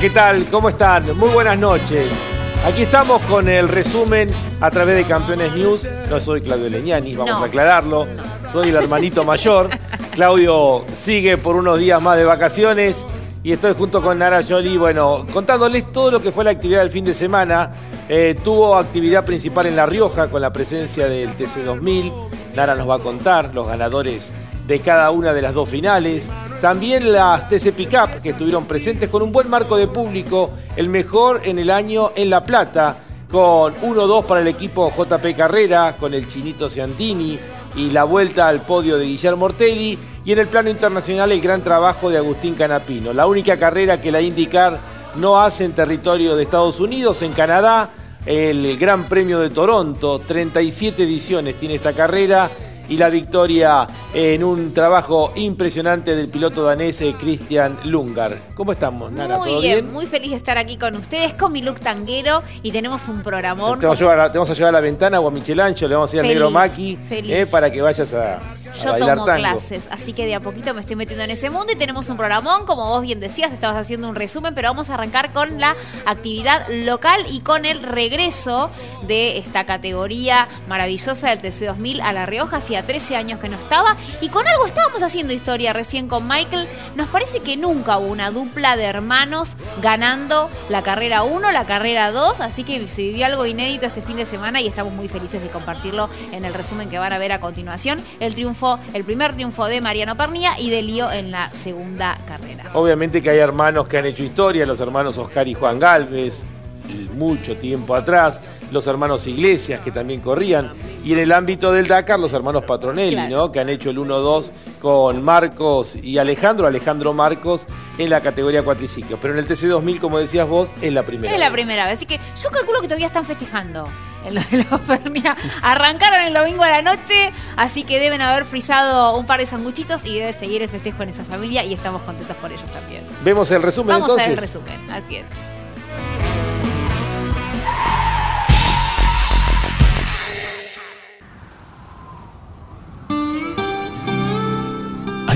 ¿qué tal? ¿Cómo están? Muy buenas noches. Aquí estamos con el resumen a través de Campeones News. No soy Claudio Leñani, vamos a aclararlo. Soy el hermanito mayor. Claudio sigue por unos días más de vacaciones y estoy junto con Nara Jolie, bueno, contándoles todo lo que fue la actividad del fin de semana. Eh, tuvo actividad principal en La Rioja con la presencia del TC2000. Nara nos va a contar los ganadores de cada una de las dos finales. También las TC Pickup que estuvieron presentes con un buen marco de público, el mejor en el año en La Plata, con 1-2 para el equipo JP Carrera, con el Chinito Ciantini y la vuelta al podio de Guillermo Ortelli. Y en el plano internacional el gran trabajo de Agustín Canapino. La única carrera que la IndyCar no hace en territorio de Estados Unidos, en Canadá, el Gran Premio de Toronto, 37 ediciones tiene esta carrera y la victoria en un trabajo impresionante del piloto danés eh, Christian Lungar. ¿Cómo estamos, Nana? Muy bien, muy feliz de estar aquí con ustedes, con mi look tanguero y tenemos un programón. Te vamos a llevar a, la ventana o a Michelancho, le vamos a ir al negro Maki eh, para que vayas a, yo tomo clases, así que de a poquito me estoy metiendo en ese mundo y tenemos un programón, como vos bien decías, estabas haciendo un resumen, pero vamos a arrancar con la actividad local y con el regreso de esta categoría maravillosa del TC2000 a La Rioja, hacía 13 años que no estaba, y con algo estábamos haciendo historia recién con Michael, nos parece que nunca hubo una dupla de hermanos ganando la carrera 1, la carrera 2, así que se vivió algo inédito este fin de semana y estamos muy felices de compartirlo en el resumen que van a ver a continuación, el triunfo el primer triunfo de Mariano Pernía y de Lío en la segunda carrera. Obviamente que hay hermanos que han hecho historia, los hermanos Oscar y Juan Galvez, mucho tiempo atrás, los hermanos Iglesias que también corrían, y en el ámbito del Dakar los hermanos Patronelli, ¿no? que han hecho el 1-2 con Marcos y Alejandro, Alejandro Marcos en la categoría cuatriciclos. Pero en el TC2000, como decías vos, es la primera Es la primera vez, así que yo calculo que todavía están festejando. en lo de la. Arrancaron el domingo a la noche, así que deben haber frisado un par de sanguchitos y debe seguir el festejo en esa familia y estamos contentos por ellos también. Vemos el resumen Vamos entonces. a ver el resumen, así es.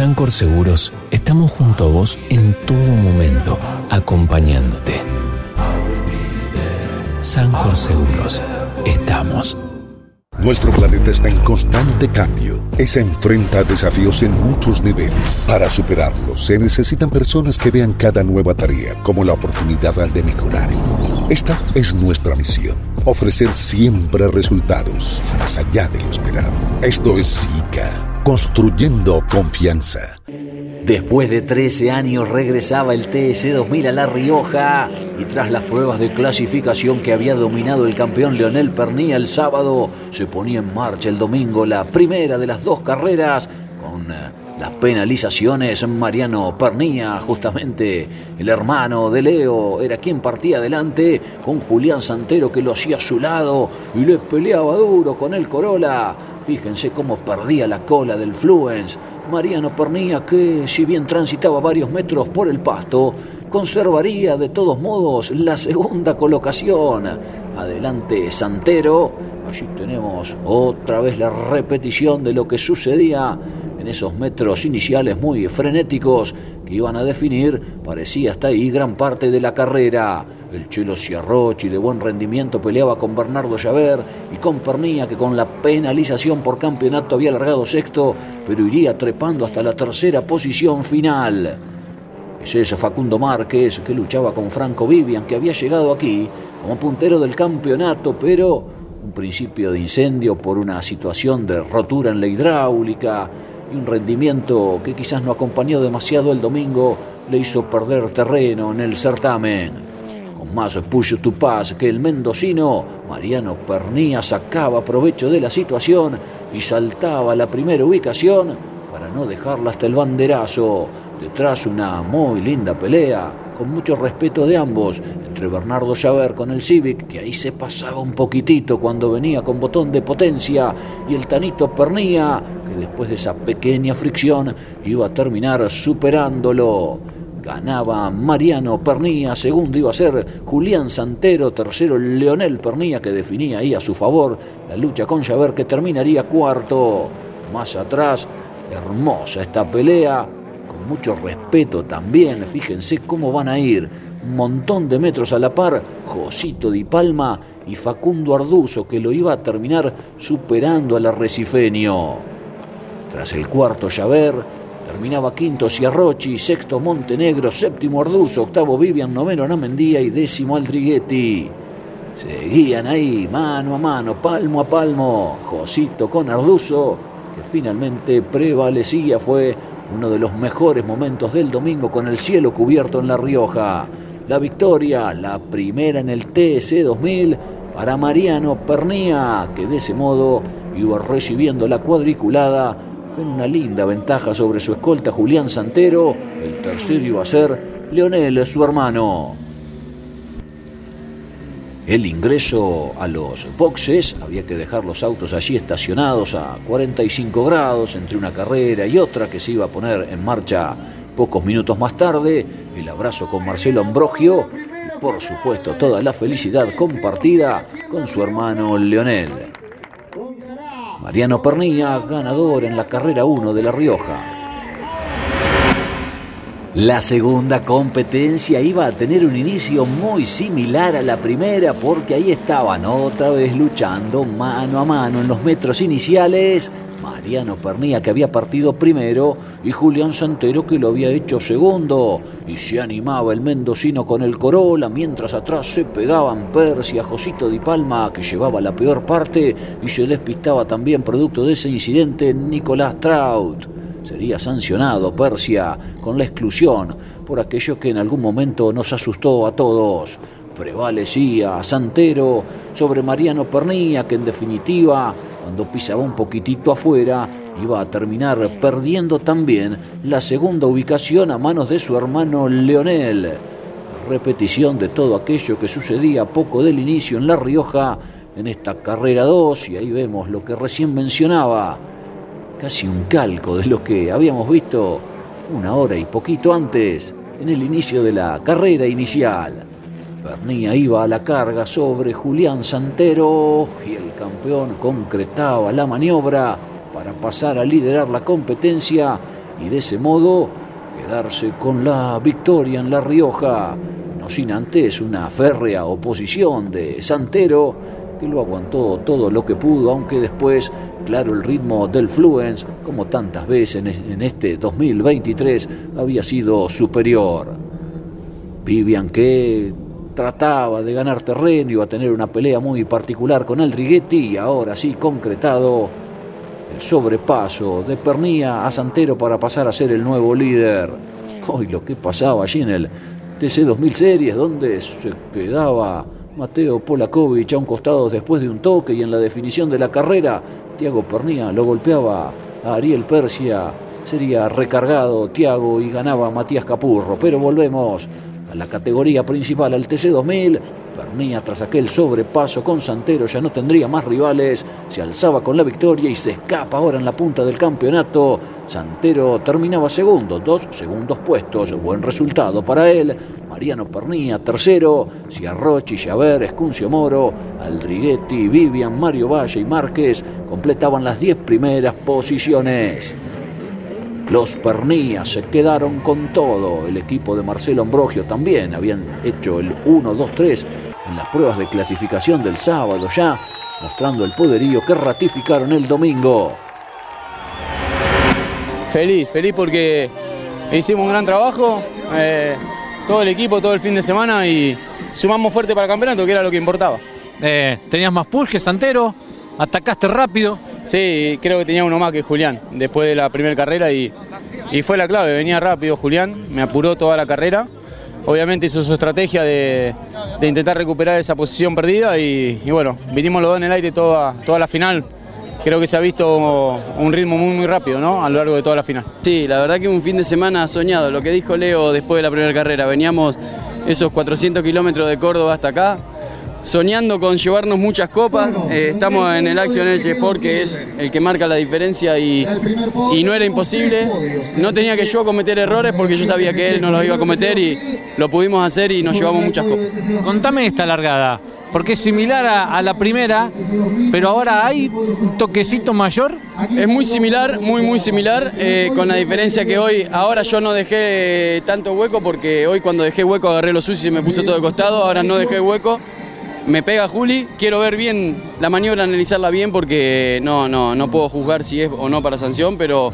Sancor Seguros estamos junto a vos en todo momento, acompañándote. Sancor Seguros, estamos. Nuestro planeta está en constante cambio y se enfrenta desafíos en muchos niveles. Para superarlos se necesitan personas que vean cada nueva tarea como la oportunidad de mejorar el mundo. Esta es nuestra misión, ofrecer siempre resultados más allá de lo esperado. Esto es SICA, construyendo confianza. Después de 13 años regresaba el TS 2000 a La Rioja y tras las pruebas de clasificación que había dominado el campeón Leonel Pernía el sábado, se ponía en marcha el domingo la primera de las dos carreras con eh, las penalizaciones. Mariano Pernía, justamente el hermano de Leo, era quien partía adelante con Julián Santero que lo hacía a su lado y le peleaba duro con el Corolla. Fíjense cómo perdía la cola del Fluence. Mariano Pernía, que si bien transitaba varios metros por el pasto, conservaría de todos modos la segunda colocación. Adelante Santero. Allí tenemos otra vez la repetición de lo que sucedía en esos metros iniciales muy frenéticos que iban a definir, parecía hasta ahí, gran parte de la carrera. El Chelo Ciarrochi de buen rendimiento peleaba con Bernardo Llaver y con Pernía que con la penalización por campeonato había largado sexto, pero iría trepando hasta la tercera posición final. Es Facundo Márquez que luchaba con Franco Vivian, que había llegado aquí como puntero del campeonato, pero un principio de incendio por una situación de rotura en la hidráulica y un rendimiento que quizás no acompañó demasiado el domingo le hizo perder terreno en el certamen. Con más push to pass que el mendocino, Mariano Pernía sacaba provecho de la situación y saltaba a la primera ubicación para no dejarla hasta el banderazo. Detrás una muy linda pelea, con mucho respeto de ambos, entre Bernardo Llaver con el Civic, que ahí se pasaba un poquitito cuando venía con botón de potencia, y el Tanito Pernía, que después de esa pequeña fricción iba a terminar superándolo. Ganaba Mariano Pernía, segundo iba a ser Julián Santero, tercero Leonel Pernía, que definía ahí a su favor la lucha con Llaver, que terminaría cuarto. Más atrás, hermosa esta pelea, con mucho respeto también, fíjense cómo van a ir. Un montón de metros a la par, Josito Di Palma y Facundo Arduzo, que lo iba a terminar superando al arrecifeño. Tras el cuarto Llaver, terminaba quinto Ciarrochi, sexto Montenegro, séptimo Arduzo, octavo Vivian, noveno Anamendía y décimo Aldriguetti. Seguían ahí, mano a mano, palmo a palmo, Josito con Arduzo, que finalmente prevalecía, fue uno de los mejores momentos del domingo con el cielo cubierto en La Rioja. La victoria, la primera en el TC 2000 para Mariano Pernía, que de ese modo iba recibiendo la cuadriculada con una linda ventaja sobre su escolta Julián Santero. El tercero iba a ser Leonel, su hermano. El ingreso a los boxes, había que dejar los autos allí estacionados a 45 grados entre una carrera y otra que se iba a poner en marcha pocos minutos más tarde. El abrazo con Marcelo Ambrogio y por supuesto toda la felicidad compartida con su hermano Leonel. Mariano Pernilla, ganador en la carrera 1 de La Rioja. La segunda competencia iba a tener un inicio muy similar a la primera porque ahí estaban otra vez luchando mano a mano en los metros iniciales Mariano Pernía que había partido primero y Julián Santero que lo había hecho segundo. Y se animaba el mendocino con el Corolla mientras atrás se pegaban Persia, Josito Di Palma que llevaba la peor parte y se despistaba también producto de ese incidente Nicolás Trout. Sería sancionado Persia con la exclusión por aquello que en algún momento nos asustó a todos. Prevalecía Santero sobre Mariano Pernía que en definitiva cuando pisaba un poquitito afuera, iba a terminar perdiendo también la segunda ubicación a manos de su hermano Leonel. Repetición de todo aquello que sucedía poco del inicio en La Rioja en esta carrera 2 y ahí vemos lo que recién mencionaba, casi un calco de lo que habíamos visto una hora y poquito antes en el inicio de la carrera inicial. Pernía iba a la carga sobre Julián Santero y el campeón concretaba la maniobra para pasar a liderar la competencia y de ese modo quedarse con la victoria en La Rioja, no sin antes una férrea oposición de Santero que lo aguantó todo lo que pudo, aunque después, claro, el ritmo del Fluence, como tantas veces en este 2023, había sido superior. Vivian que trataba de ganar terreno, iba a tener una pelea muy particular con Aldriguetti y ahora sí concretado el sobrepaso de Pernía a Santero para pasar a ser el nuevo líder. Hoy lo que pasaba allí en el TC 2000 Series, donde se quedaba Mateo Polakovic a un costado después de un toque y en la definición de la carrera, Tiago Pernía lo golpeaba a Ariel Persia. Sería recargado Tiago y ganaba Matías Capurro. Pero volvemos a la categoría principal, al TC2000. Pernía, tras aquel sobrepaso con Santero, ya no tendría más rivales. Se alzaba con la victoria y se escapa ahora en la punta del campeonato. Santero terminaba segundo, dos segundos puestos. Buen resultado para él. Mariano Pernía, tercero. Ciarrochi, Javer, Escuncio Moro, Aldriguetti, Vivian, Mario Valle y Márquez completaban las diez primeras posiciones. Los Pernías se quedaron con todo. El equipo de Marcelo Ambrogio también habían hecho el 1-2-3 en las pruebas de clasificación del sábado ya, mostrando el poderío que ratificaron el domingo. Feliz, feliz porque hicimos un gran trabajo, eh, todo el equipo, todo el fin de semana y sumamos fuerte para el campeonato, que era lo que importaba. Eh, tenías más push que Santero, atacaste rápido, Sí, creo que tenía uno más que Julián después de la primera carrera y, fue la clave. Venía rápido Julián, me apuró toda la carrera. Obviamente hizo su estrategia de, intentar recuperar esa posición perdida y, bueno, vinimos los dos en el aire toda, toda la final. Creo que se ha visto un ritmo muy muy rápido ¿no? a lo largo de toda la final. Sí, la verdad que un fin de semana soñado. Lo que dijo Leo después de la primera carrera, veníamos esos 400 kilómetros de Córdoba hasta acá, soñando con llevarnos muchas copas. Eh, estamos en el Action Edge Sport, que es el que marca la diferencia y, y, no era imposible. No tenía que yo cometer errores porque yo sabía que él no los iba a cometer y lo pudimos hacer y nos llevamos muchas copas. Contame esta largada, porque es similar a, la primera, pero ahora hay un toquecito mayor. Es muy similar, muy, muy similar, eh, con la diferencia que hoy, ahora yo no dejé tanto hueco porque hoy cuando dejé hueco agarré los sucios y me puse todo de costado, ahora no dejé hueco me pega Juli, quiero ver bien la maniobra, analizarla bien porque no, no, no puedo juzgar si es o no para sanción, pero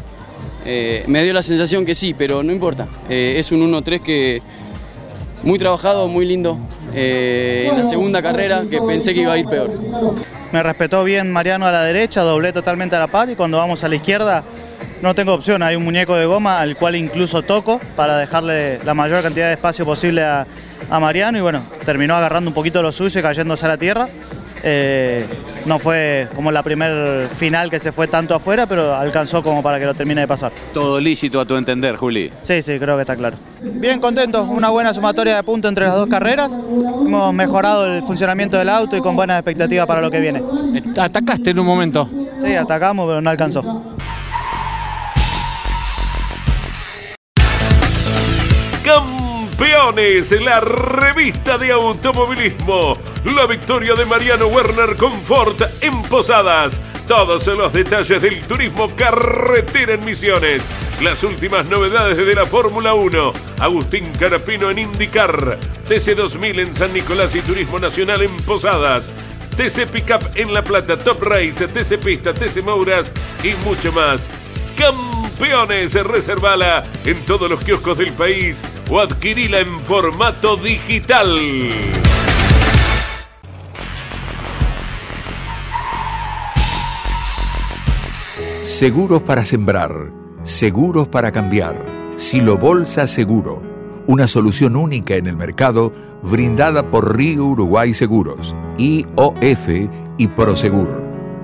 eh, me dio la sensación que sí, pero no importa. Eh, es un 1-3 que muy trabajado, muy lindo. Eh, en la segunda carrera que pensé que iba a ir peor. Me respetó bien Mariano a la derecha, doblé totalmente a la par y cuando vamos a la izquierda no tengo opción, hay un muñeco de goma al cual incluso toco para dejarle la mayor cantidad de espacio posible a, Mariano y bueno, terminó agarrando un poquito lo suyo y cayéndose a la tierra. Eh, no fue como la primer final que se fue tanto afuera, pero alcanzó como para que lo termine de pasar. Todo lícito a tu entender, Juli. Sí, sí, creo que está claro. Bien contento, una buena sumatoria de puntos entre las dos carreras. Hemos mejorado el funcionamiento del auto y con buenas expectativas para lo que viene. ¿Atacaste en un momento? Sí, atacamos, pero no alcanzó. Campeones, la revista de automovilismo. La victoria de Mariano Werner Confort en Posadas. Todos los detalles del turismo carretera en Misiones. Las últimas novedades de la Fórmula 1. Agustín Carapino en IndyCar. TC2000 en San Nicolás y Turismo Nacional en Posadas. TC Pickup en La Plata, Top Race, TC Pista, TC Mouras y mucho más. Campeones, reservala en todos los kioscos del país o adquirila en formato digital. Seguros para sembrar, seguros para cambiar. Silo Bolsa Seguro, una solución única en el mercado brindada por Río Uruguay Seguros, IOF y Prosegur.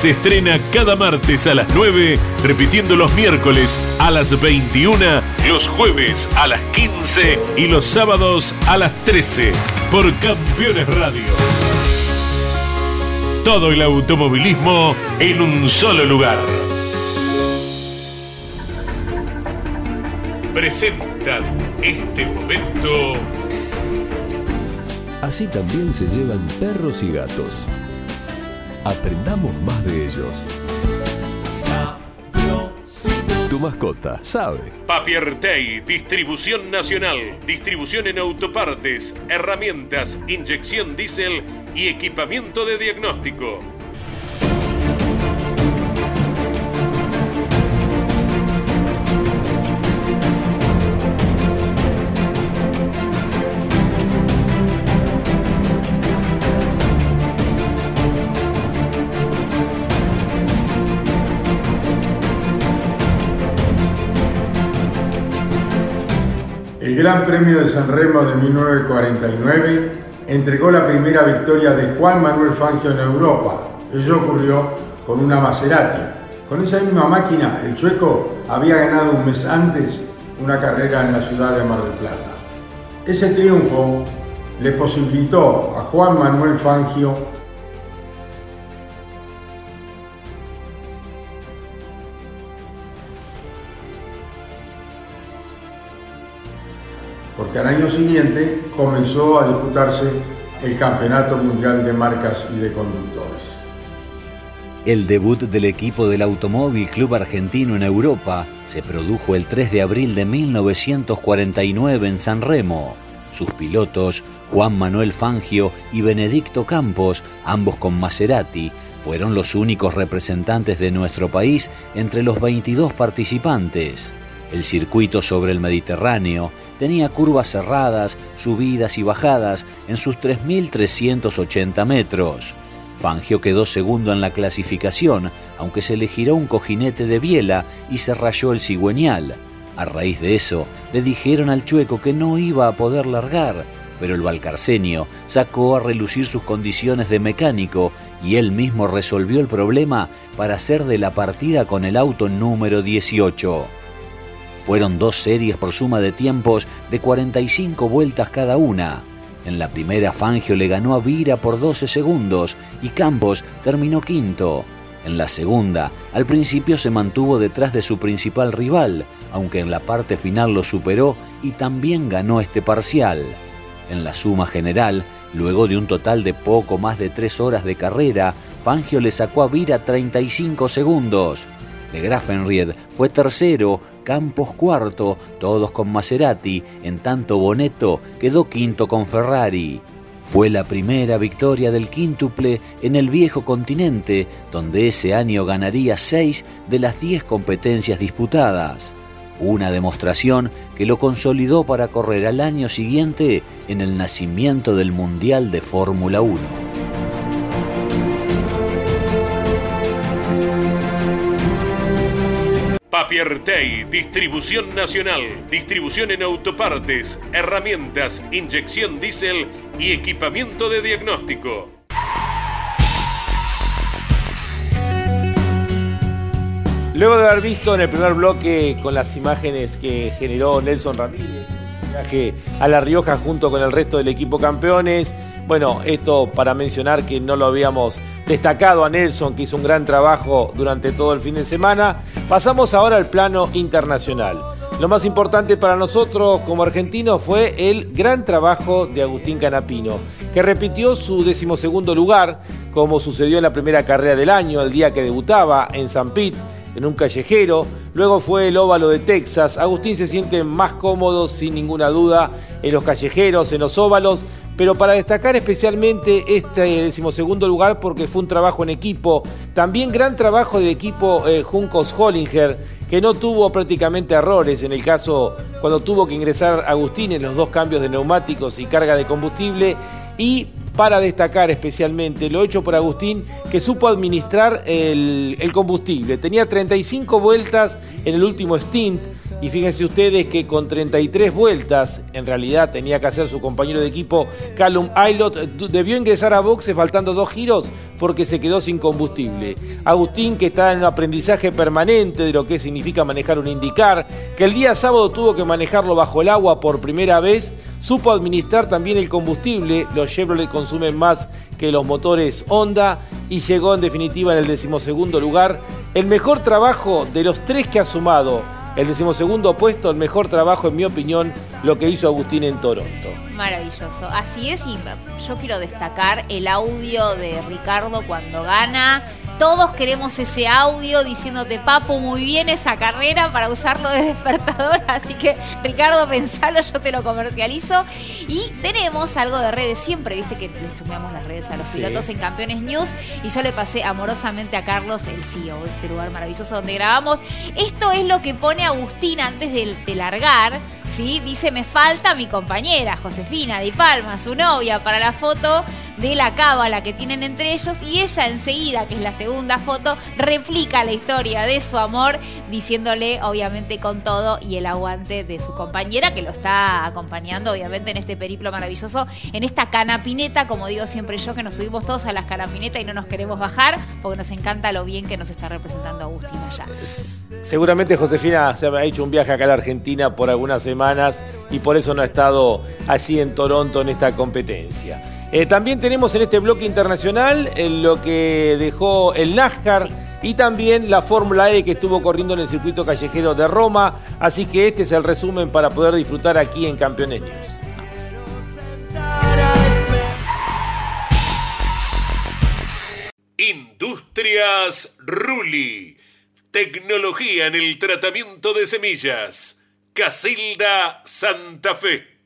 Se estrena cada martes a las 9, repitiendo los miércoles a las 21, los jueves a las 15 y los sábados a las 13 por Campeones Radio. Todo el automovilismo en un solo lugar. Presentan este momento Así también se llevan perros y gatos. Aprendamos más de ellos. Tu mascota sabe. Papiertei, distribución nacional, distribución en autopartes, herramientas, inyección diésel y equipamiento de diagnóstico. El Gran Premio de San Remo de 1949 entregó la primera victoria de Juan Manuel Fangio en Europa. Ello ocurrió con una Maserati. Con esa misma máquina, el chueco había ganado un mes antes una carrera en la ciudad de Mar del Plata. Ese triunfo le posibilitó a Juan Manuel Fangio porque al año siguiente comenzó a disputarse el Campeonato Mundial de Marcas y de Conductores. El debut del equipo del Automóvil Club Argentino en Europa se produjo el 3 de abril de 1949 en San Remo. Sus pilotos, Juan Manuel Fangio y Benedicto Campos, ambos con Maserati, fueron los únicos representantes de nuestro país entre los 22 participantes. El circuito sobre el Mediterráneo tenía curvas cerradas, subidas y bajadas en sus 3.380 metros. Fangio quedó segundo en la clasificación, aunque se le giró un cojinete de biela y se rayó el cigüeñal. A raíz de eso, le dijeron al chueco que no iba a poder largar, pero el valcarcenio sacó a relucir sus condiciones de mecánico y él mismo resolvió el problema para hacer de la partida con el auto número 18. Fueron dos series por suma de tiempos de 45 vueltas cada una. En la primera Fangio le ganó a Vira por 12 segundos y Campos terminó quinto. En la segunda, al principio se mantuvo detrás de su principal rival, aunque en la parte final lo superó y también ganó este parcial. En la suma general, luego de un total de poco más de tres horas de carrera, Fangio le sacó a Vira 35 segundos. De Grafenried fue tercero, Campos cuarto, todos con Maserati, en tanto Bonetto quedó quinto con Ferrari. Fue la primera victoria del quíntuple en el viejo continente, donde ese año ganaría seis de las diez competencias disputadas. Una demostración que lo consolidó para correr al año siguiente en el nacimiento del Mundial de Fórmula 1. Tay, distribución nacional, distribución en autopartes, herramientas, inyección diésel y equipamiento de diagnóstico. Luego de haber visto en el primer bloque con las imágenes que generó Nelson Ramírez a La Rioja junto con el resto del equipo campeones, bueno, esto para mencionar que no lo habíamos destacado a Nelson, que hizo un gran trabajo durante todo el fin de semana, pasamos ahora al plano internacional. Lo más importante para nosotros como argentinos fue el gran trabajo de Agustín Canapino, que repitió su decimosegundo lugar, como sucedió en la primera carrera del año, el día que debutaba en San Pete en un callejero. Luego fue el óvalo de Texas. Agustín se siente más cómodo, sin ninguna duda, en los callejeros, en los óvalos. Pero para destacar especialmente este decimosegundo lugar porque fue un trabajo en equipo. También gran trabajo del equipo eh, Juncos Hollinger, que no tuvo prácticamente errores en el caso cuando tuvo que ingresar Agustín en los dos cambios de neumáticos y carga de combustible. Y para destacar especialmente lo hecho por Agustín, que supo administrar el, combustible. Tenía 35 vueltas en el último stint. Y fíjense ustedes que con 33 vueltas, en realidad tenía que hacer su compañero de equipo Callum Aylot, debió ingresar a boxe faltando dos giros porque se quedó sin combustible. Agustín, que está en un aprendizaje permanente de lo que significa manejar un indicar, que el día sábado tuvo que manejarlo bajo el agua por primera vez, supo administrar también el combustible, los Chevrolet consumen más que los motores Honda y llegó en definitiva en el decimosegundo lugar. El mejor trabajo de los tres que ha sumado el decimosegundo puesto, el mejor trabajo en mi opinión, lo que hizo Agustín en Toronto. Maravilloso, así es y yo quiero destacar el audio de Ricardo cuando gana, todos queremos ese audio diciéndote, Papo, muy bien esa carrera para usarlo de despertador. Así que, Ricardo, pensalo, yo te lo comercializo. Y tenemos algo de redes. Siempre, viste que le chumeamos las redes a los pilotos en Campeones News. Y yo le pasé amorosamente a Carlos, el CEO de este lugar maravilloso donde grabamos. Esto es lo que pone Agustín antes de, de largar. ¿Sí? Dice, me falta mi compañera, Josefina Di Palma, su novia, para la foto de la cábala que tienen entre ellos. Y ella enseguida, que es la segunda foto replica la historia de su amor, diciéndole obviamente con todo y el aguante de su compañera que lo está acompañando obviamente en este periplo maravilloso, en esta canapineta, como digo siempre yo, que nos subimos todos a las canapinetas y no nos queremos bajar porque nos encanta lo bien que nos está representando Agustín allá. Seguramente Josefina se ha hecho un viaje acá a la Argentina por algunas semanas y por eso no ha estado allí en Toronto en esta competencia. Eh, también tenemos en este bloque internacional eh, lo que dejó el NASCAR. Y también la Fórmula E que estuvo corriendo en el circuito callejero de Roma. Así que este es el resumen para poder disfrutar aquí en Campeones News. Industrias Ruli. Tecnología en el tratamiento de semillas. Casilda Santa Fe.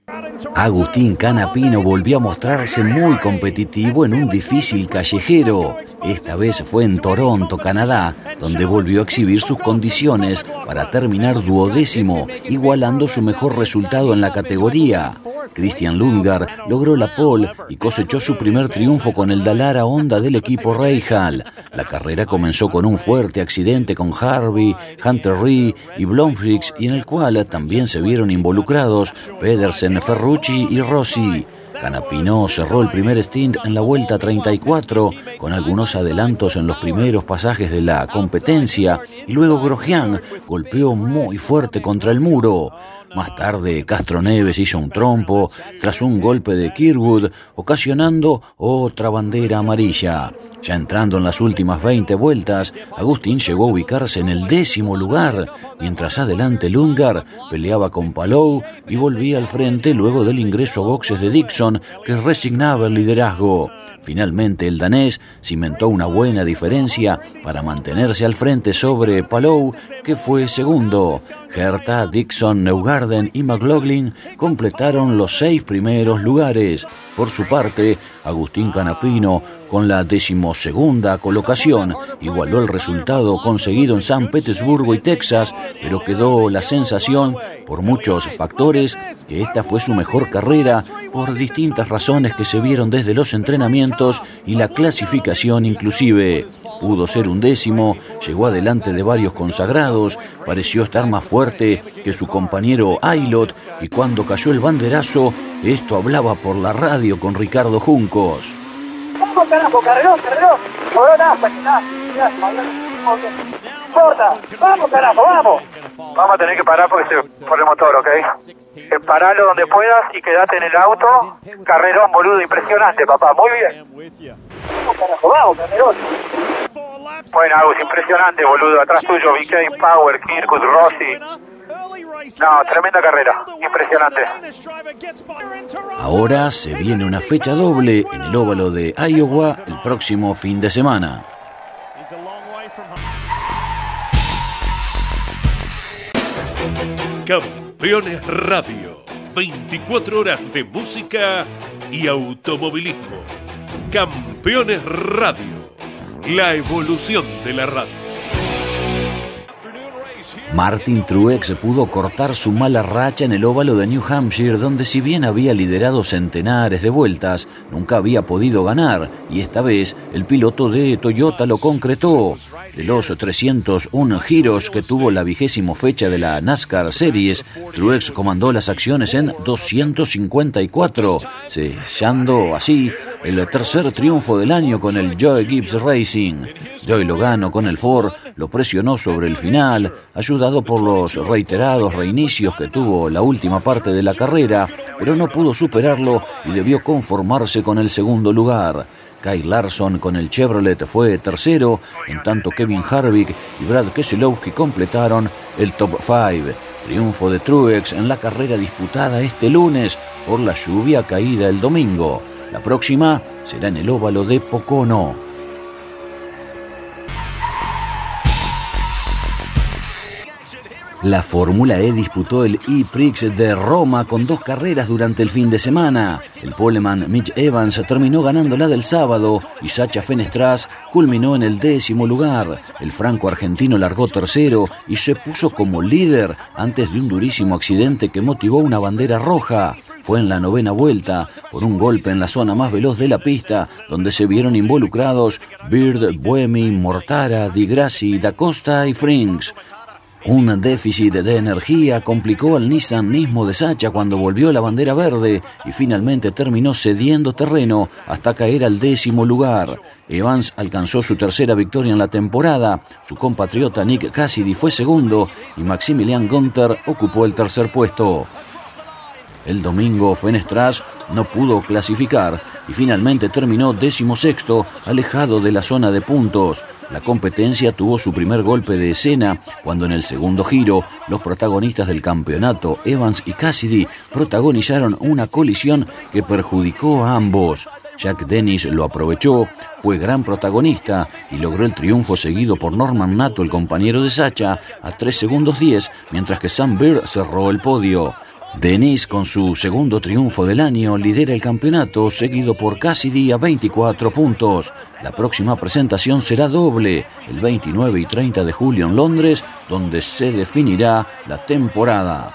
Agustín Canapino volvió a mostrarse muy competitivo en un difícil callejero. Esta vez fue en Toronto, Canadá, donde volvió a exhibir sus condiciones para terminar duodécimo, igualando su mejor resultado en la categoría. Christian Lundgaard logró la pole y cosechó su primer triunfo con el Dalara Honda del equipo Reijal. La carrera comenzó con un fuerte accidente con Harvey, Hunter Ree y Blomfrix y en el cual también se vieron involucrados Pedersen, Ferrucci y Rossi. Canapino cerró el primer stint en la vuelta 34 con algunos adelantos en los primeros pasajes de la competencia y luego Grosjean golpeó muy fuerte contra el muro. Más tarde, Castro Neves hizo un trompo tras un golpe de Kirwood, ocasionando otra bandera amarilla. Ya entrando en las últimas 20 vueltas, Agustín llegó a ubicarse en el décimo lugar, mientras adelante Lungar peleaba con Palou y volvía al frente luego del ingreso a boxes de Dixon, que resignaba el liderazgo. Finalmente, el danés cimentó una buena diferencia para mantenerse al frente sobre Palou, que fue segundo. Herta, Dixon, Neugarden y McLaughlin completaron los seis primeros lugares. Por su parte, Agustín Canapino Con la decimosegunda colocación, igualó el resultado conseguido en San Petersburgo y Texas, pero quedó la sensación, por muchos factores, que esta fue su mejor carrera por distintas razones que se vieron desde los entrenamientos y la clasificación inclusive. Pudo ser un décimo, llegó adelante de varios consagrados, pareció estar más fuerte que su compañero Ailot y cuando cayó el banderazo, esto hablaba por la radio con Ricardo Juncos. Vamos carajo, carrerón, carrerón. Corta, vamos carajo, vamos. Vamos a tener que parar porque se pone el motor, ¿ok? Eh, paralo donde puedas y quedate en el auto. Carrerón, boludo, impresionante, papá. Muy bien. Vamos carajo, vamos, carrerón. Bueno, Agus, impresionante, boludo. Atrás tuyo, BK, Power, Kirkus, Rossi. No, tremenda carrera. Impresionante. Ahora se viene una fecha doble en el óvalo de Iowa el próximo fin de semana. Campeones Radio. 24 horas de música y automovilismo. Campeones Radio. La evolución de la radio. Martin Truex pudo cortar su mala racha en el óvalo de New Hampshire, donde si bien había liderado centenares de vueltas, nunca había podido ganar, y esta vez el piloto de Toyota lo concretó. De los 301 giros que tuvo la vigésimo fecha de la NASCAR Series, Truex comandó las acciones en 254, sellando así el tercer triunfo del año con el Joy Gibbs Racing. Joy Logano con el Ford lo presionó sobre el final, ayudado por los reiterados reinicios que tuvo la última parte de la carrera, pero no pudo superarlo y debió conformarse con el segundo lugar. Kyle Larson con el Chevrolet fue tercero, en tanto Kevin Harvick y Brad Keselowski completaron el top 5. Triunfo de Truex en la carrera disputada este lunes por la lluvia caída el domingo. La próxima será en el óvalo de Pocono. La Fórmula E disputó el E-Prix de Roma con dos carreras durante el fin de semana. El poleman Mitch Evans terminó ganando la del sábado y Sacha Fenestras culminó en el décimo lugar. El franco-argentino largó tercero y se puso como líder antes de un durísimo accidente que motivó una bandera roja. Fue en la novena vuelta, por un golpe en la zona más veloz de la pista, donde se vieron involucrados Bird, Buemi, Mortara, Di Grassi, Da Costa y Frings. Un déficit de energía complicó al Nissan Nismo de Sacha cuando volvió la bandera verde y finalmente terminó cediendo terreno hasta caer al décimo lugar. Evans alcanzó su tercera victoria en la temporada, su compatriota Nick Cassidy fue segundo y Maximilian Gunther ocupó el tercer puesto. El domingo Fenestras no pudo clasificar y finalmente terminó décimo sexto, alejado de la zona de puntos. La competencia tuvo su primer golpe de escena cuando en el segundo giro los protagonistas del campeonato, Evans y Cassidy, protagonizaron una colisión que perjudicó a ambos. Jack Dennis lo aprovechó, fue gran protagonista y logró el triunfo seguido por Norman Nato, el compañero de Sacha, a 3 segundos 10, mientras que Sam Beer cerró el podio. Denis, con su segundo triunfo del año, lidera el campeonato, seguido por Cassidy a 24 puntos. La próxima presentación será doble, el 29 y 30 de julio en Londres, donde se definirá la temporada.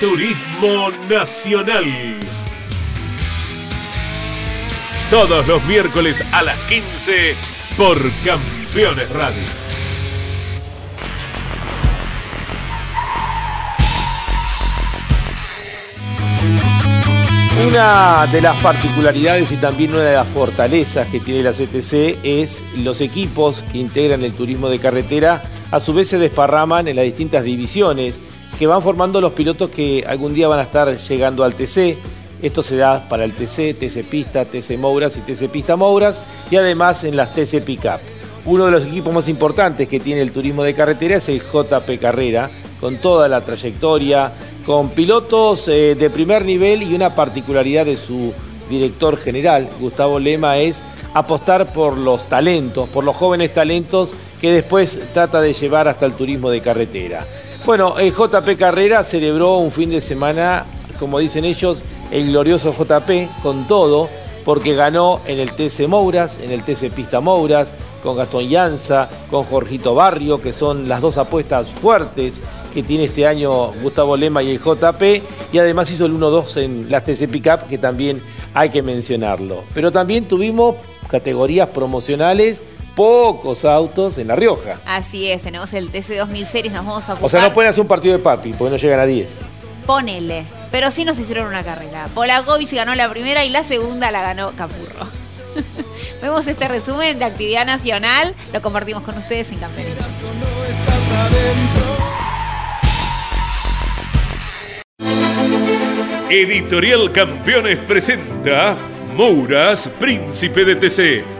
Turismo Nacional. Todos los miércoles a las 15 por Campeones Radio. Una de las particularidades y también una de las fortalezas que tiene la CTC es los equipos que integran el turismo de carretera, a su vez se desparraman en las distintas divisiones que van formando los pilotos que algún día van a estar llegando al TC. Esto se da para el TC, TC Pista, TC Mouras y TC Pista Mouras y además en las TC Pickup. Uno de los equipos más importantes que tiene el turismo de carretera es el JP Carrera, con toda la trayectoria, con pilotos eh, de primer nivel y una particularidad de su director general, Gustavo Lema, es apostar por los talentos, por los jóvenes talentos que después trata de llevar hasta el turismo de carretera. Bueno, el JP Carrera celebró un fin de semana, como dicen ellos, el glorioso JP con todo, porque ganó en el TC Mouras, en el TC Pista Mouras, con Gastón Llanza, con Jorgito Barrio, que son las dos apuestas fuertes que tiene este año Gustavo Lema y el JP, y además hizo el 1-2 en las TC Pickup, que también hay que mencionarlo. Pero también tuvimos categorías promocionales pocos autos en La Rioja. Así es, tenemos el TC 2000 Series, nos vamos a ocupar. O sea, no pueden hacer un partido de papi, porque no llegan a 10. Ponele. Pero sí nos hicieron una carrera. Polakovic ganó la primera y la segunda la ganó Capurro. Vemos este resumen de actividad nacional, lo compartimos con ustedes en Campeones. Editorial Campeones presenta Mouras, Príncipe de TC.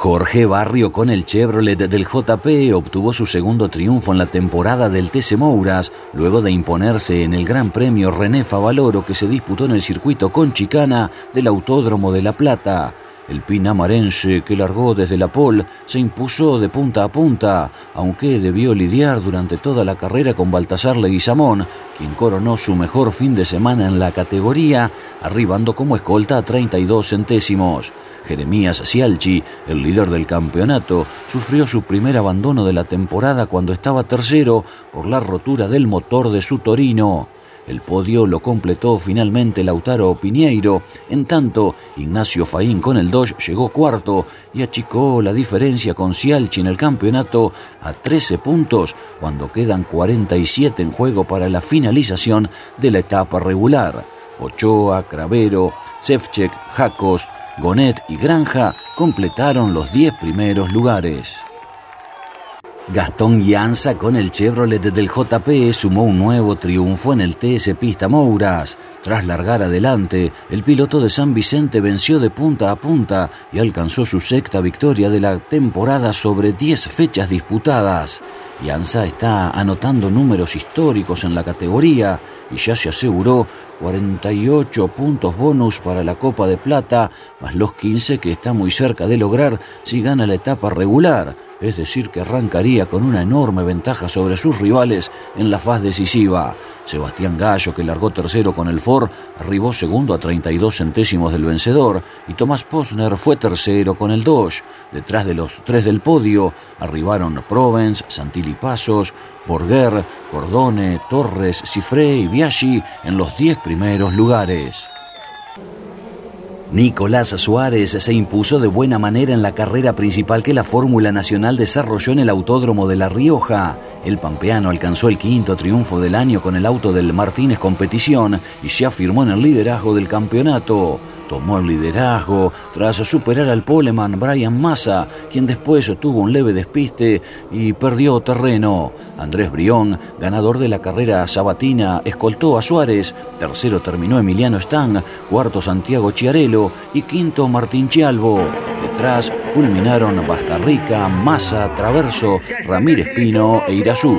Jorge Barrio con el Chevrolet del JP obtuvo su segundo triunfo en la temporada del TC Mouras, luego de imponerse en el Gran Premio René Favaloro que se disputó en el circuito con chicana del Autódromo de La Plata. El pinamarense, que largó desde la pole, se impuso de punta a punta, aunque debió lidiar durante toda la carrera con Baltasar Leguizamón, quien coronó su mejor fin de semana en la categoría, arribando como escolta a 32 centésimos. Jeremías Cialchi, el líder del campeonato, sufrió su primer abandono de la temporada cuando estaba tercero por la rotura del motor de su Torino. El podio lo completó finalmente Lautaro Piñeiro, en tanto Ignacio Faín con el Dodge llegó cuarto y achicó la diferencia con Cialchi en el campeonato a 13 puntos cuando quedan 47 en juego para la finalización de la etapa regular. Ochoa, Cravero, Sefchek, Jacos, Gonet y Granja completaron los 10 primeros lugares. Gastón Llanza con el Chevrolet del JP sumó un nuevo triunfo en el TS Pista Mouras. Tras largar adelante, el piloto de San Vicente venció de punta a punta y alcanzó su sexta victoria de la temporada sobre 10 fechas disputadas. Llanza está anotando números históricos en la categoría y ya se aseguró 48 puntos bonus para la Copa de Plata, más los 15 que está muy cerca de lograr si gana la etapa regular es decir, que arrancaría con una enorme ventaja sobre sus rivales en la fase decisiva. Sebastián Gallo, que largó tercero con el Ford, arribó segundo a 32 centésimos del vencedor y Tomás Posner fue tercero con el Dodge. Detrás de los tres del podio arribaron Provence, Santilli Pasos, Borger, Cordone, Torres, Cifré y Biaggi en los diez primeros lugares. Nicolás Suárez se impuso de buena manera en la carrera principal que la Fórmula Nacional desarrolló en el Autódromo de La Rioja. El pampeano alcanzó el quinto triunfo del año con el auto del Martínez Competición y se afirmó en el liderazgo del campeonato tomó el liderazgo tras superar al poleman Brian Massa, quien después tuvo un leve despiste y perdió terreno. Andrés Brión, ganador de la carrera sabatina, escoltó a Suárez, tercero terminó Emiliano Stang, cuarto Santiago Chiarello y quinto Martín Chialvo. Detrás culminaron Bastarrica, Massa, Traverso, Ramírez Pino e Irazú.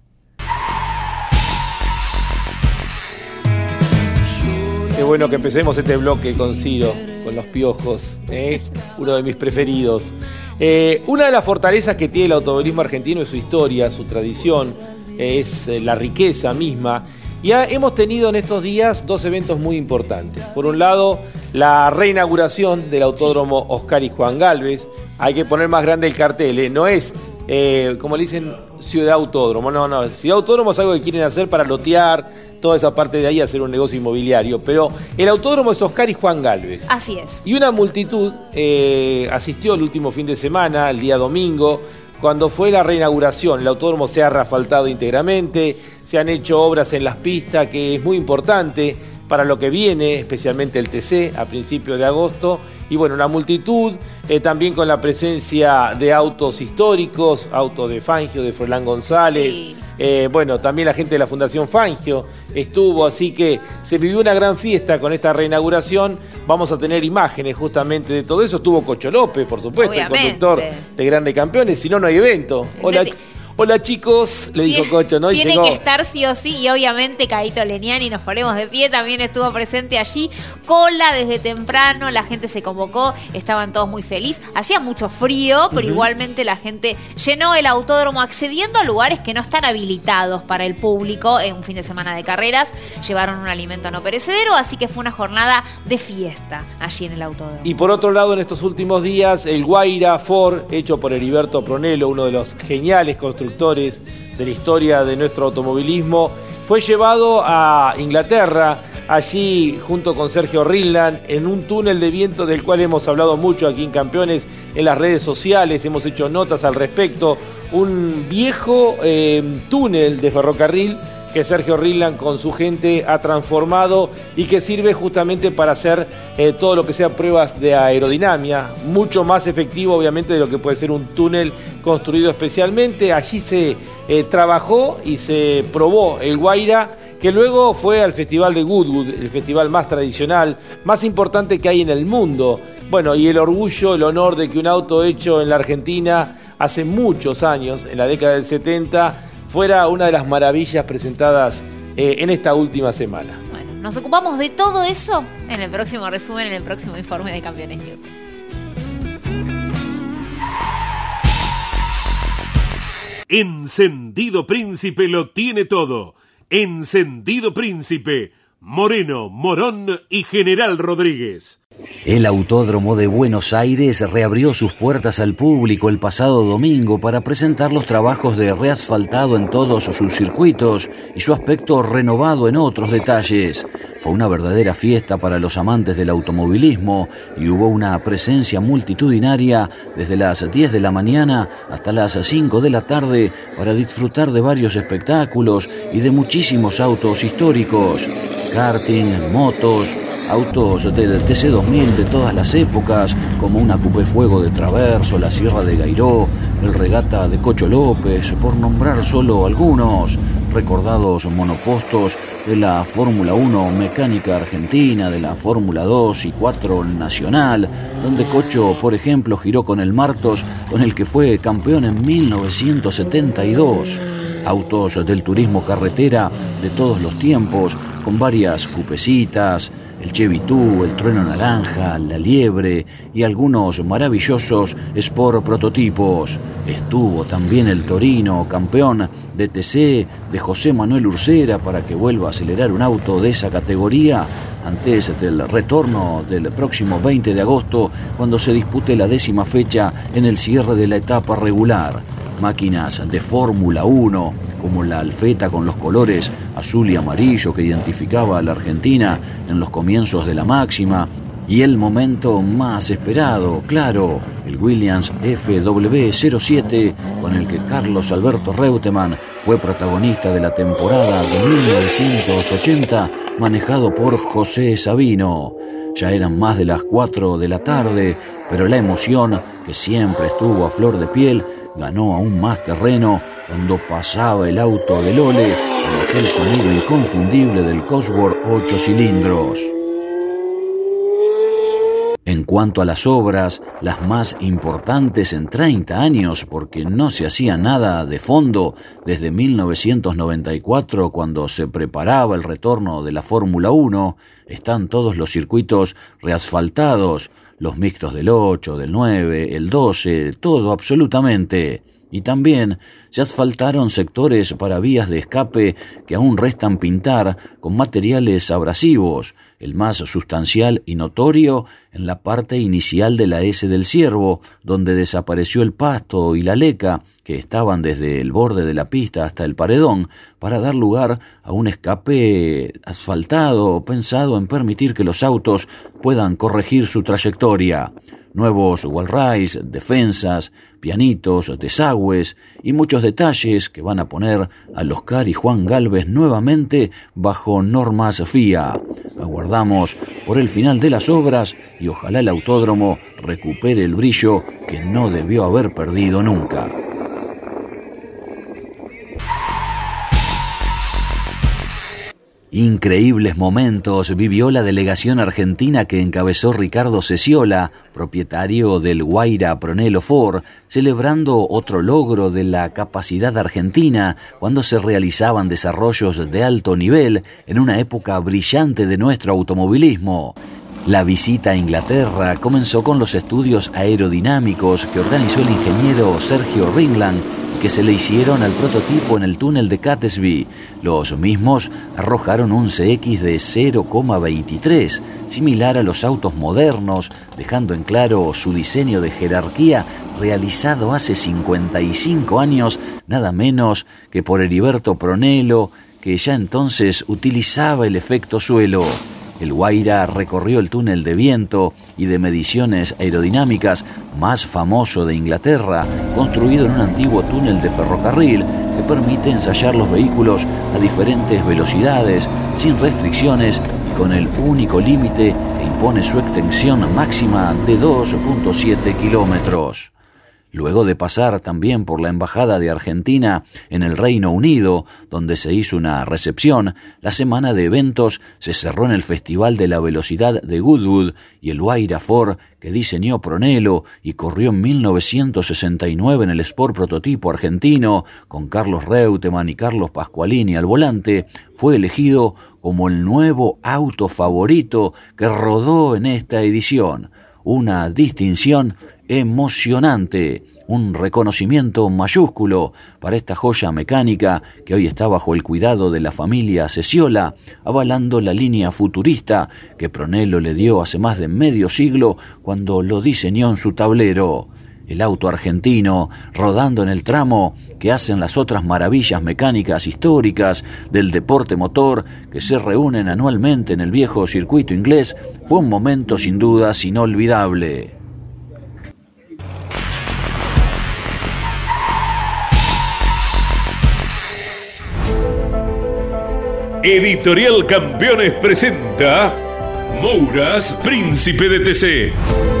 Bueno que empecemos este bloque con Ciro, con los piojos, ¿eh? uno de mis preferidos. Eh, una de las fortalezas que tiene el automovilismo argentino es su historia, su tradición, es eh, la riqueza misma. Y hemos tenido en estos días dos eventos muy importantes. Por un lado, la reinauguración del Autódromo Oscar y Juan Galvez. Hay que poner más grande el cartel, no es como le dicen, ciudad autódromo. No, no, ciudad autódromo es algo que quieren hacer para lotear, toda esa parte de ahí, hacer un negocio inmobiliario. Pero el autódromo es Oscar y Juan Galvez. Así es. Y una multitud eh, asistió el último fin de semana, el día domingo, cuando fue la reinauguración. El autódromo se ha refaltado íntegramente, se han hecho obras en las pistas, que es muy importante para lo que viene, especialmente el TC a principios de agosto. Y bueno, una multitud, eh, también con la presencia de autos históricos, autos de Fangio, de Froilán González. Eh, bueno, también la gente de la Fundación Fangio estuvo, así que se vivió una gran fiesta con esta reinauguración. Vamos a tener imágenes justamente de todo eso. Estuvo Cocho López, por supuesto, el conductor de Grandes Campeones, si no, no hay evento. Hola. Hola chicos, le dijo Cocho, ¿no? Tiene que estar sí o sí, y obviamente Caito Leniani, nos ponemos de pie, también estuvo presente allí. Cola desde temprano, la gente se convocó, estaban todos muy felices. Hacía mucho frío, pero igualmente la gente llenó el autódromo accediendo a lugares que no están habilitados para el público en un fin de semana de carreras. Llevaron un alimento no perecedero, así que fue una jornada de fiesta allí en el autódromo. Y por otro lado, en estos últimos días, el Guaira Ford, hecho por Heriberto Pronelo, uno de los geniales constructores de la historia de nuestro automovilismo, fue llevado a Inglaterra, allí junto con Sergio Rinland, en un túnel de viento del cual hemos hablado mucho aquí en Campeones, en las redes sociales, hemos hecho notas al respecto, un viejo eh, túnel de ferrocarril que Sergio Rinland con su gente ha transformado y que sirve justamente para hacer eh, todo lo que sea pruebas de aerodinámica, mucho más efectivo obviamente de lo que puede ser un túnel construido especialmente. Allí se eh, trabajó y se probó el Guaira que luego fue al Festival de Goodwood, el festival más tradicional, más importante que hay en el mundo. Bueno, y el orgullo, el honor de que un auto hecho en la Argentina hace muchos años, en la década del 70, fuera una de las maravillas presentadas eh, en esta última semana. Bueno, nos ocupamos de todo eso en el próximo resumen, en el próximo informe de Campeones News. Encendido Príncipe lo tiene todo. Encendido Príncipe, Moreno, Morón y General Rodríguez. El Autódromo de Buenos Aires reabrió sus puertas al público el pasado domingo para presentar los trabajos de reasfaltado en todos sus circuitos y su aspecto renovado en otros detalles. Fue una verdadera fiesta para los amantes del automovilismo y hubo una presencia multitudinaria desde las 10 de la mañana hasta las 5 de la tarde para disfrutar de varios espectáculos y de muchísimos autos históricos, karting, motos, autos del TC2000 de todas las épocas, como una Coupé Fuego de Traverso, la Sierra de Gairó, el Regata de Cocho López, por nombrar solo algunos, recordados monopostos de la Fórmula 1 mecánica argentina, de la Fórmula 2 y 4 nacional, donde Cocho, por ejemplo, giró con el Martos, con el que fue campeón en 1972. Autos del turismo carretera de todos los tiempos, con varias cupecitas, el Chevitú, el Trueno Naranja, la Liebre y algunos maravillosos Sport prototipos. Estuvo también el Torino, campeón de TC de José Manuel Ursera para que vuelva a acelerar un auto de esa categoría antes del retorno del próximo 20 de agosto cuando se dispute la décima fecha en el cierre de la etapa regular. Máquinas de Fórmula 1, como la alfeta con los colores azul y amarillo que identificaba a la Argentina en los comienzos de la máxima, y el momento más esperado, claro, el Williams FW07 con el que Carlos Alberto Reutemann fue protagonista de la temporada de 1980 manejado por José Sabino. Ya eran más de las 4 de la tarde, pero la emoción, que siempre estuvo a flor de piel, ganó aún más terreno cuando pasaba el auto de Lole con aquel sonido inconfundible del Cosworth 8 cilindros. Cuanto a las obras, las más importantes en 30 años, porque no se hacía nada de fondo desde 1994 cuando se preparaba el retorno de la Fórmula 1, están todos los circuitos reasfaltados, los mixtos del 8, del 9, el 12, todo absolutamente. Y también se asfaltaron sectores para vías de escape que aún restan pintar con materiales abrasivos, el más sustancial y notorio en la parte inicial de la S del Ciervo, donde desapareció el pasto y la leca, que estaban desde el borde de la pista hasta el paredón, para dar lugar a un escape asfaltado pensado en permitir que los autos puedan corregir su trayectoria. Nuevos wallrides, defensas, pianitos, desagües y muchos detalles que van a poner al Oscar y Juan Galvez nuevamente bajo normas FIA. Aguardamos por el final de las obras y ojalá el autódromo recupere el brillo que no debió haber perdido nunca. Increíbles momentos vivió la delegación argentina que encabezó Ricardo Ceciola, propietario del Guaira Pronelo Ford, celebrando otro logro de la capacidad argentina cuando se realizaban desarrollos de alto nivel en una época brillante de nuestro automovilismo. La visita a Inglaterra comenzó con los estudios aerodinámicos que organizó el ingeniero Sergio Ringland que se le hicieron al prototipo en el túnel de Catesby. Los mismos arrojaron un CX de 0,23, similar a los autos modernos, dejando en claro su diseño de jerarquía realizado hace 55 años, nada menos que por Heriberto Pronello, que ya entonces utilizaba el efecto suelo. El Guaira recorrió el túnel de viento y de mediciones aerodinámicas más famoso de Inglaterra, construido en un antiguo túnel de ferrocarril que permite ensayar los vehículos a diferentes velocidades, sin restricciones y con el único límite que impone su extensión máxima de 2.7 kilómetros luego de pasar también por la Embajada de Argentina en el Reino Unido, donde se hizo una recepción, la semana de eventos se cerró en el Festival de la Velocidad de Goodwood y el Huayra Ford que diseñó Pronello y corrió en 1969 en el Sport Prototipo argentino, con Carlos Reutemann y Carlos Pascualini al volante, fue elegido como el nuevo auto favorito que rodó en esta edición. Una distinción emocionante, un reconocimiento mayúsculo para esta joya mecánica que hoy está bajo el cuidado de la familia Ceciola, avalando la línea futurista que Pronello le dio hace más de medio siglo cuando lo diseñó en su tablero. El auto argentino rodando en el tramo que hacen las otras maravillas mecánicas históricas del deporte motor que se reúnen anualmente en el viejo circuito inglés fue un momento sin dudas inolvidable. Editorial Campeones presenta Mouras, Príncipe de TC.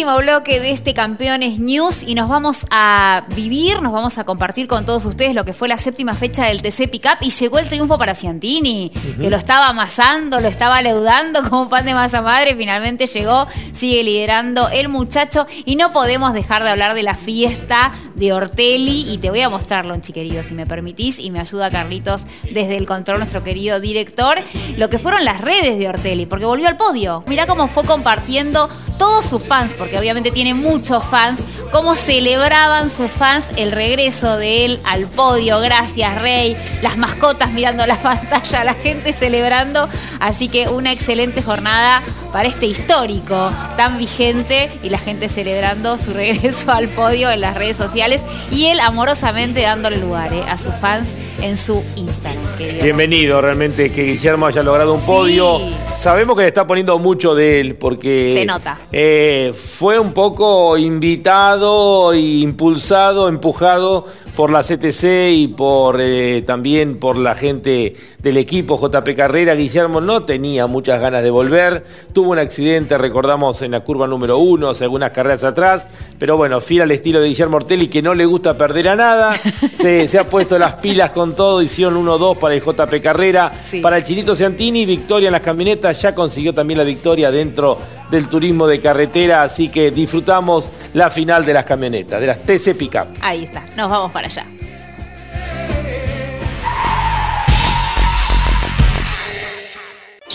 Último bloque de este Campeones News y nos vamos a vivir, nos vamos a compartir con todos ustedes lo que fue la séptima fecha del TC Pickup y llegó el triunfo para Ciantini, que lo estaba amasando, lo estaba leudando como pan de masa madre, finalmente llegó, sigue liderando el muchacho y no podemos dejar de hablar de la fiesta de Ortelli y te voy a mostrarlo, chiquerido, si me permitís y me ayuda Carlitos desde el control, nuestro querido director, lo que fueron las redes de Ortelli, porque volvió al podio. Mirá cómo fue compartiendo todos sus fans, porque obviamente tiene muchos fans, cómo celebraban sus fans el regreso de él al podio. Gracias, Rey. Las mascotas mirando la pantalla, la gente celebrando. Así que una excelente jornada para este histórico tan vigente y la gente celebrando su regreso al podio en las redes sociales y él amorosamente dándole lugar eh, a sus fans en su Instagram. Bienvenido realmente que Guillermo haya logrado un podio. Sabemos que le está poniendo mucho de él porque... Se nota. Eh, fue un poco invitado, impulsado, empujado por la CTC y por eh, también por la gente del equipo JP Carrera. Guillermo no tenía muchas ganas de volver. Tuvo un accidente, recordamos, en la curva número uno, hace algunas carreras atrás. Pero bueno, fiel al estilo de Guillermo Ortelli, que no le gusta perder a nada. se, se ha puesto las pilas con todo. Hicieron 1-2 para el JP Carrera. Para el Chinito Santini, victoria en las camionetas. Ya consiguió también la victoria dentro del turismo de carretera. Así que disfrutamos la final de las camionetas, de las TC Pickup. Ahí está, nos vamos para allá.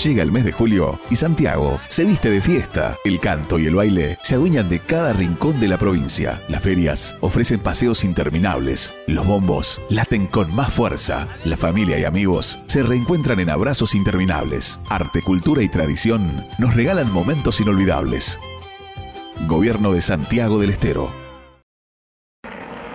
Llega el mes de julio y Santiago se viste de fiesta. El canto y el baile se adueñan de cada rincón de la provincia. Las ferias ofrecen paseos interminables. Los bombos laten con más fuerza. La familia y amigos se reencuentran en abrazos interminables. Arte, cultura y tradición nos regalan momentos inolvidables. Gobierno de Santiago del Estero.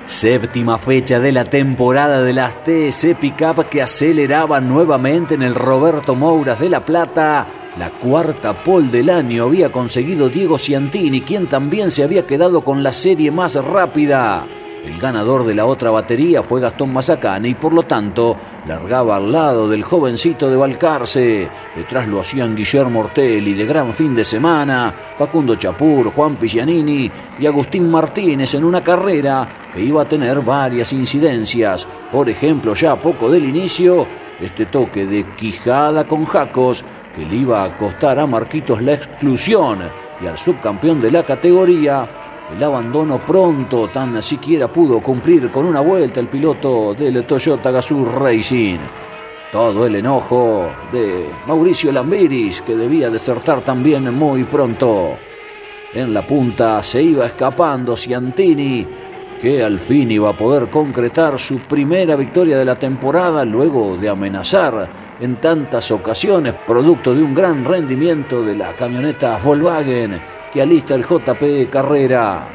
Séptima fecha de la temporada de las TC Pickup que aceleraba nuevamente en el Roberto Mouras de La Plata. La cuarta pole del año había conseguido Diego Ciantini, quien también se había quedado con la serie más rápida. El ganador de la otra batería fue Gastón Mazacane y por lo tanto largaba al lado del jovencito de Balcarce. Detrás lo hacían Guillermo Ortelli de gran fin de semana, Facundo Chapur, Juan Pigianini y Agustín Martínez en una carrera que iba a tener varias incidencias. Por ejemplo, ya a poco del inicio, este toque de quijada con Jacos que le iba a costar a Marquitos la exclusión y al subcampeón de la categoría el abandono pronto, tan siquiera pudo cumplir con una vuelta el piloto del Toyota Gazoo Racing. Todo el enojo de Mauricio Lambiris, que debía desertar también muy pronto. En la punta se iba escapando Ciantini, que al fin iba a poder concretar su primera victoria de la temporada luego de amenazar en tantas ocasiones, producto de un gran rendimiento de la camioneta Volkswagen que alista el JP Carrera.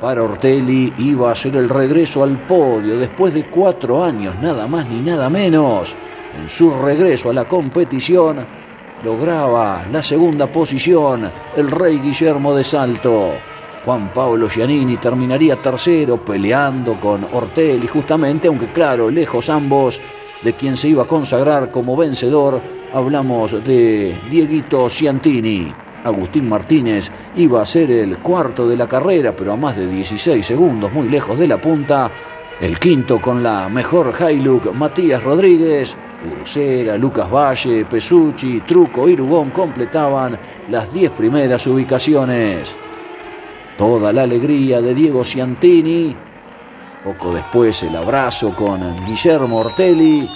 Para Ortelli iba a ser el regreso al podio después de cuatro años, nada más ni nada menos. En su regreso a la competición, lograba la segunda posición el rey Guillermo de Salto. Juan Pablo Giannini terminaría tercero peleando con Ortelli justamente, aunque claro, lejos ambos de quien se iba a consagrar como vencedor, hablamos de Dieguito Ciantini. Agustín Martínez iba a ser el cuarto de la carrera, pero a más de 16 segundos, muy lejos de la punta. El quinto con la mejor Hilux, Matías Rodríguez. Ursera, Lucas Valle, Pesucci, Truco y Rugón completaban las 10 primeras ubicaciones. Toda la alegría de Diego Ciantini. Poco después el abrazo con Guillermo Ortelli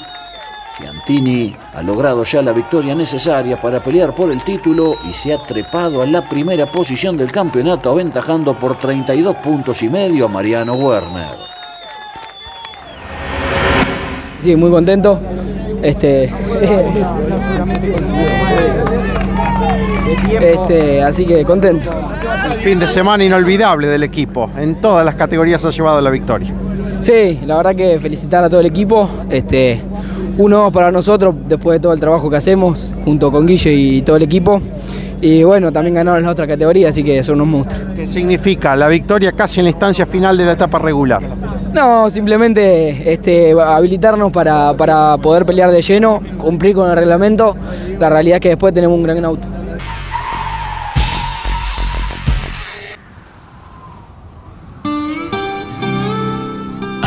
Ciantini ha logrado ya la victoria necesaria para pelear por el título y se ha trepado a la primera posición del campeonato aventajando por 32 puntos y medio a Mariano Werner. Sí, muy contento. Este, este, así que contento. fin de semana inolvidable del equipo. En todas las categorías ha llevado la victoria. Sí, la verdad que felicitar a todo el equipo. Este, uno para nosotros después de todo el trabajo que hacemos junto con Guille y todo el equipo. Y bueno, también ganaron en la otra categoría, así que son unos monstruos. ¿Qué significa la victoria casi en la instancia final de la etapa regular? No, simplemente este, habilitarnos para, para poder pelear de lleno, cumplir con el reglamento. La realidad es que después tenemos un gran auto.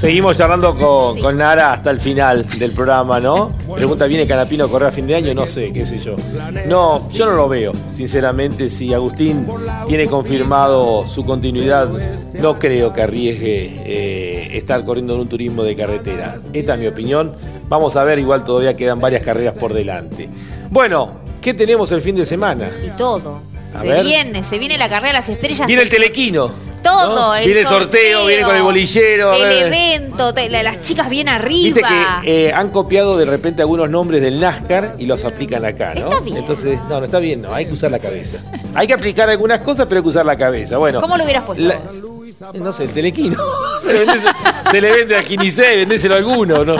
Seguimos charlando con, con Nara hasta el final del programa, ¿no? Pregunta, ¿viene Canapino a correr a fin de año? No sé, qué sé yo. No, yo no lo veo. Sinceramente, si Agustín tiene confirmado su continuidad, no creo que arriesgue eh, estar corriendo en un turismo de carretera. Esta es mi opinión. Vamos a ver, igual todavía quedan varias carreras por delante. Bueno, ¿qué tenemos el fin de semana? Y todo. A se ver. viene, se viene la carrera de las estrellas. Viene el telequino. Todo, ¿no? el Viene el sorteo, viene con el bolillero. El ver. evento, te- la- las chicas bien arriba. Viste que eh, han copiado de repente algunos nombres del NASCAR y los aplican acá, ¿no? Está bien. Entonces, no, no está bien, no, hay que usar la cabeza. Hay que aplicar algunas cosas, pero hay que usar la cabeza. Bueno, ¿Cómo lo hubieras puesto? la- no sé, el telequino. se, le vende, se le vende a Quinicé, vendéselo a alguno, ¿no?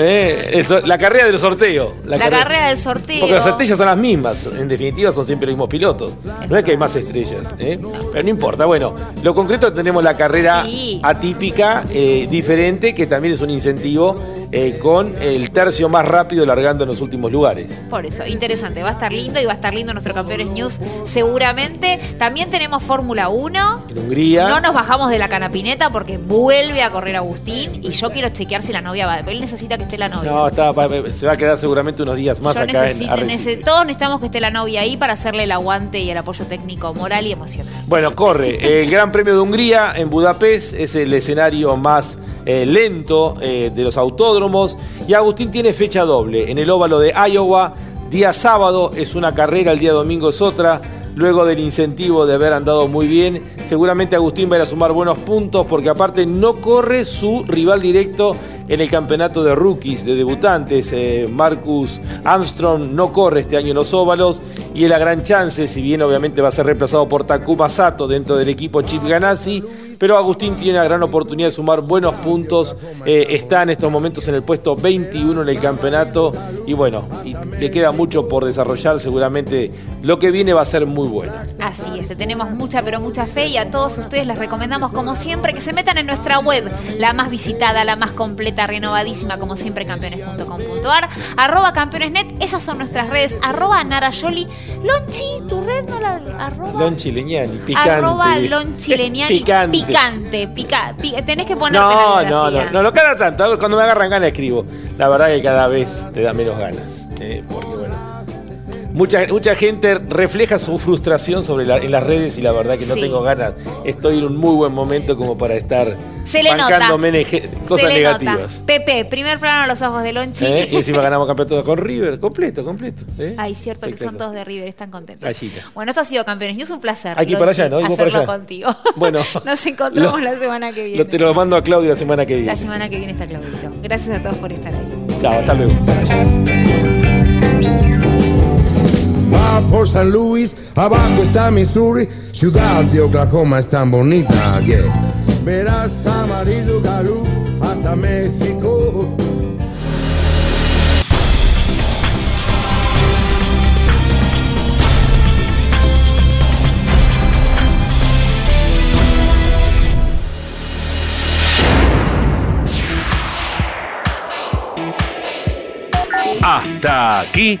Eh, la carrera de los sorteos. La, carrera del sorteo. Porque las estrellas son las mismas, en definitiva son siempre los mismos pilotos. No es que hay más estrellas, ¿eh? pero no importa. Bueno, lo concreto tenemos la carrera Sí. atípica, eh, diferente, que también es un incentivo eh, con el tercio más rápido largando en los últimos lugares. Por eso, interesante. Va a estar lindo y va a estar lindo nuestro Campeones News seguramente. También tenemos Fórmula 1. En Hungría. No nos bajamos de la canapineta porque vuelve a correr Agustín y yo quiero chequear si la novia va. Él necesita que esté la novia. No, está, se va a quedar seguramente unos días más Yo acá necesito- en Arrecife. todos necesitamos que esté la novia ahí para hacerle el aguante y el apoyo técnico, moral y emocional. Bueno, corre. El Gran Premio de Hungría en Budapest es el escenario más eh, lento eh, de los autódromos. Y Agustín tiene fecha doble. En el óvalo de Iowa, día sábado es una carrera, el día domingo es otra. Luego del incentivo de haber andado muy bien, seguramente Agustín va a ir a sumar buenos puntos porque aparte no corre su rival directo en el campeonato de rookies, de debutantes. Eh, Marcus Armstrong no corre este año en los óvalos y es la gran chance, si bien obviamente va a ser reemplazado por Takuma Sato dentro del equipo Chip Ganassi, pero Agustín tiene la gran oportunidad de sumar buenos puntos. Eh, está en estos momentos en el puesto 21 en el campeonato y bueno, le queda mucho por desarrollar. Seguramente lo que viene va a ser muy bueno. Así es, te tenemos mucha, pero mucha fe y a todos ustedes les recomendamos, como siempre, que se metan en nuestra web, la más visitada, la más completa, renovadísima, como siempre, campeones.com.ar, arroba campeonesnet, esas son nuestras redes, arroba narayoli, lonchi, tu red no la, arroba, Lon Chileñani, picante. arroba lonchileniani, Picante. picante, pica, pi- tenés que ponerte No, la no, no, no, no cada tanto. Cuando me agarran ganas escribo. La verdad que cada vez te da menos ganas. eh, porque bueno. Mucha, mucha gente refleja su frustración sobre la- en las redes y la verdad que no Sí. tengo ganas. Estoy en un muy buen momento como para estar Se le bancándome cosas Se le nota. negativas. Pepe, primer plano a los ojos de Lonchi. ¿eh? Y encima ganamos campeonato con River, completo, completo. ¿eh? Ay, cierto que son todos de River, están contentos. Bueno, esto ha sido Campeones News, un placer. Ir para allá, ¿no? Y vos para hacerlo allá. contigo. Bueno, Nos encontramos Lo- la semana que viene. lo- te lo mando a Claudio la semana que viene. La semana que viene está Claudito. Gracias a todos por estar ahí. Chao, hasta luego. Va por San Luis, abajo está Missouri, ciudad de Oklahoma es tan bonita que verás amarillo galú hasta México. Hasta aquí